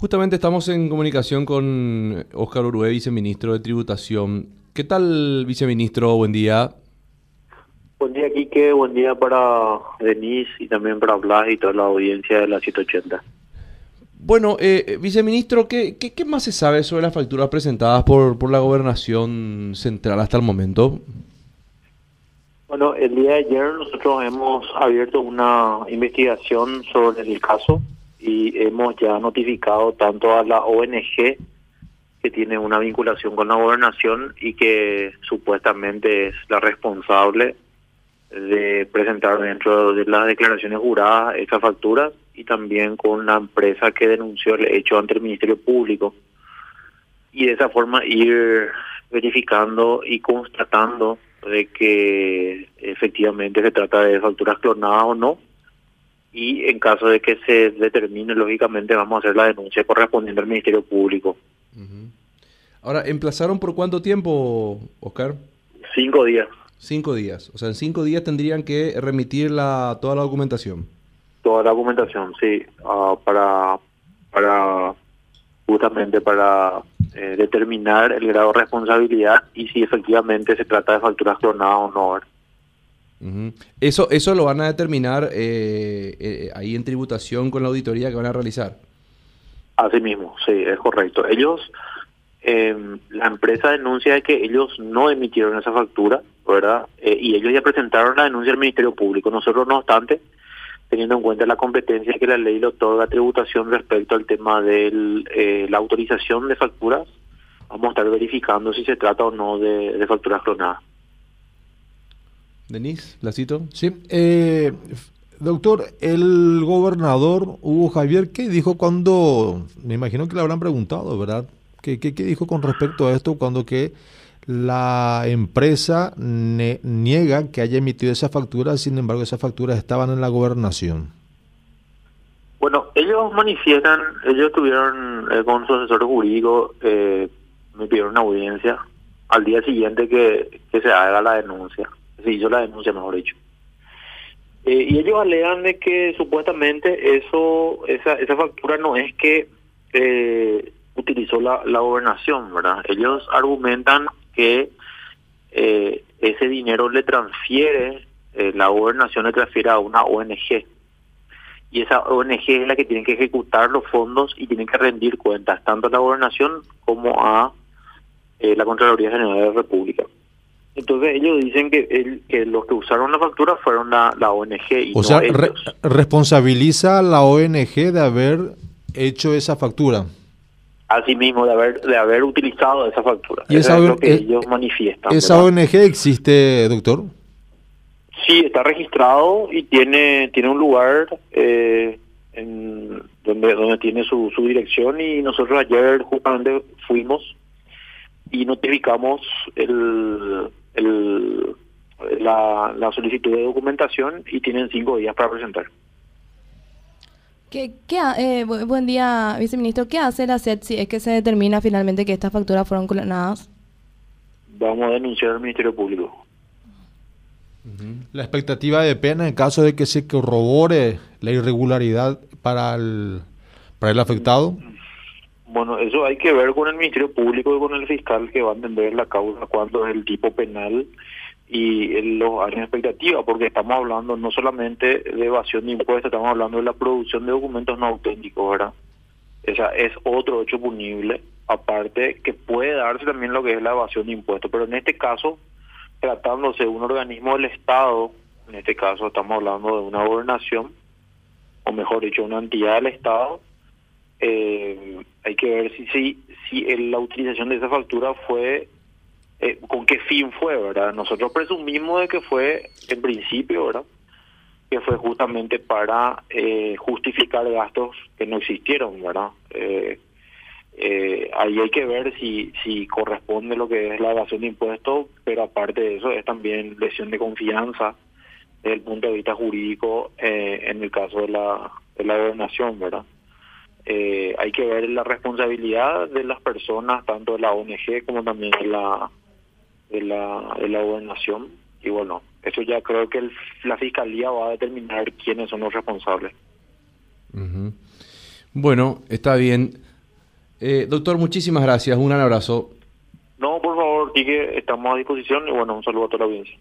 Justamente estamos en comunicación con Óscar Urué, viceministro de Tributación. ¿Qué tal, viceministro? Buen día. Buen día, Quique. Buen día para Denise y también para Blas y toda la audiencia de la 180. Bueno, eh, viceministro, ¿qué, ¿qué, más se sabe sobre las facturas presentadas por, por la gobernación central hasta el momento? Bueno, el día de ayer nosotros hemos abierto una investigación sobre el caso y hemos ya notificado tanto a la ONG que tiene una vinculación con la gobernación y que supuestamente es la responsable de presentar dentro de las declaraciones juradas esas facturas y también con la empresa que denunció el hecho ante el Ministerio Público. Y de esa forma ir verificando y constatando de que efectivamente se trata de facturas clonadas o no y en caso de que se determine, lógicamente vamos a hacer la denuncia correspondiente al Ministerio Público. Ahora, ¿emplazaron por cuánto tiempo, Oscar? Cinco días. Cinco días. O sea, en cinco días tendrían que remitir la, toda la documentación. Toda la documentación, sí, ah, para, para justamente para eh, determinar el grado de responsabilidad y si efectivamente se trata de facturas clonadas o no. Eso, eso lo van a determinar eh, eh, ahí en tributación con la auditoría que van a realizar. Así mismo, sí, es correcto. Ellos, em, la empresa denuncia que ellos no emitieron esa factura, ¿verdad? Eh, y ellos ya presentaron la denuncia al Ministerio Público. Nosotros, no obstante, teniendo en cuenta la competencia que la ley le otorga a tributación respecto al tema de la autorización de facturas, vamos a estar verificando si se trata o no de, de facturas clonadas. Denise, la cito. Sí. Eh, doctor, el gobernador Hugo Javier, ¿qué dijo cuando, me imagino que le habrán preguntado, ¿verdad? ¿Qué, qué, dijo con respecto a esto cuando que la empresa niega que haya emitido esa factura, sin embargo esas facturas estaban en la gobernación? Bueno, ellos manifiestan, ellos tuvieron eh, con su asesor jurídico, eh, me pidieron una audiencia al día siguiente que, que se haga la denuncia se hizo la denuncia, mejor dicho. Eh, y ellos alegan de que supuestamente eso esa, esa factura no es que eh, utilizó la, la gobernación, ¿verdad? Ellos argumentan que eh, ese dinero le transfiere, la gobernación le transfiere a una ONG. Y esa ONG es la que tiene que ejecutar los fondos y tienen que rendir cuentas tanto a la gobernación como a la Contraloría General de la República. Entonces ellos dicen que, el, que los que usaron la factura fueron la, la ONG. Y o sea, responsabiliza a la ONG de haber hecho esa factura. Así mismo, de haber, de haber utilizado esa factura. ¿Y esa, es lo que ellos manifiestan. ¿Esa ONG existe, doctor? Sí, está registrado y tiene, tiene un lugar eh, en, donde, donde tiene su, su dirección y nosotros ayer justamente fuimos y notificamos el, el, la, la solicitud de documentación y tienen cinco días para presentar. ¿Qué, qué, eh, buen día, viceministro. ¿Qué hace la SED si es que se determina finalmente que estas facturas fueron clonadas? Vamos a denunciar al Ministerio Público. La expectativa de pena en caso de que se corrobore la irregularidad para el, para el afectado. Bueno, eso hay que ver con el Ministerio Público y con el fiscal que va a entender la causa, cuánto es el tipo penal y los años de expectativa, porque estamos hablando no solamente de evasión de impuestos, estamos hablando de la producción de documentos no auténticos, ¿verdad? Esa es otro hecho punible, aparte que puede darse también lo que es la evasión de impuestos, pero en este caso, tratándose de un organismo del Estado, en este caso estamos hablando de una gobernación, o mejor dicho, una entidad del Estado, eh, hay que ver si si, si la utilización de esa factura fue eh, con qué fin fue, ¿verdad? Nosotros presumimos de que fue en principio, ¿verdad? Que fue justamente para eh, justificar gastos que no existieron, ¿verdad? Eh, eh, ahí hay que ver si si corresponde lo que es la evasión de impuestos, pero aparte de eso es también lesión de confianza desde el punto de vista jurídico eh, en el caso de la de la gobernación, ¿verdad? Eh, hay que ver la responsabilidad de las personas, tanto de la ONG como también de la de la, de la gobernación. Y bueno, eso ya creo que la fiscalía va a determinar quiénes son los responsables. Bueno, está bien. Eh, doctor, muchísimas gracias. Un gran abrazo. No, por favor, Quique, estamos a disposición y bueno, un saludo a toda la audiencia.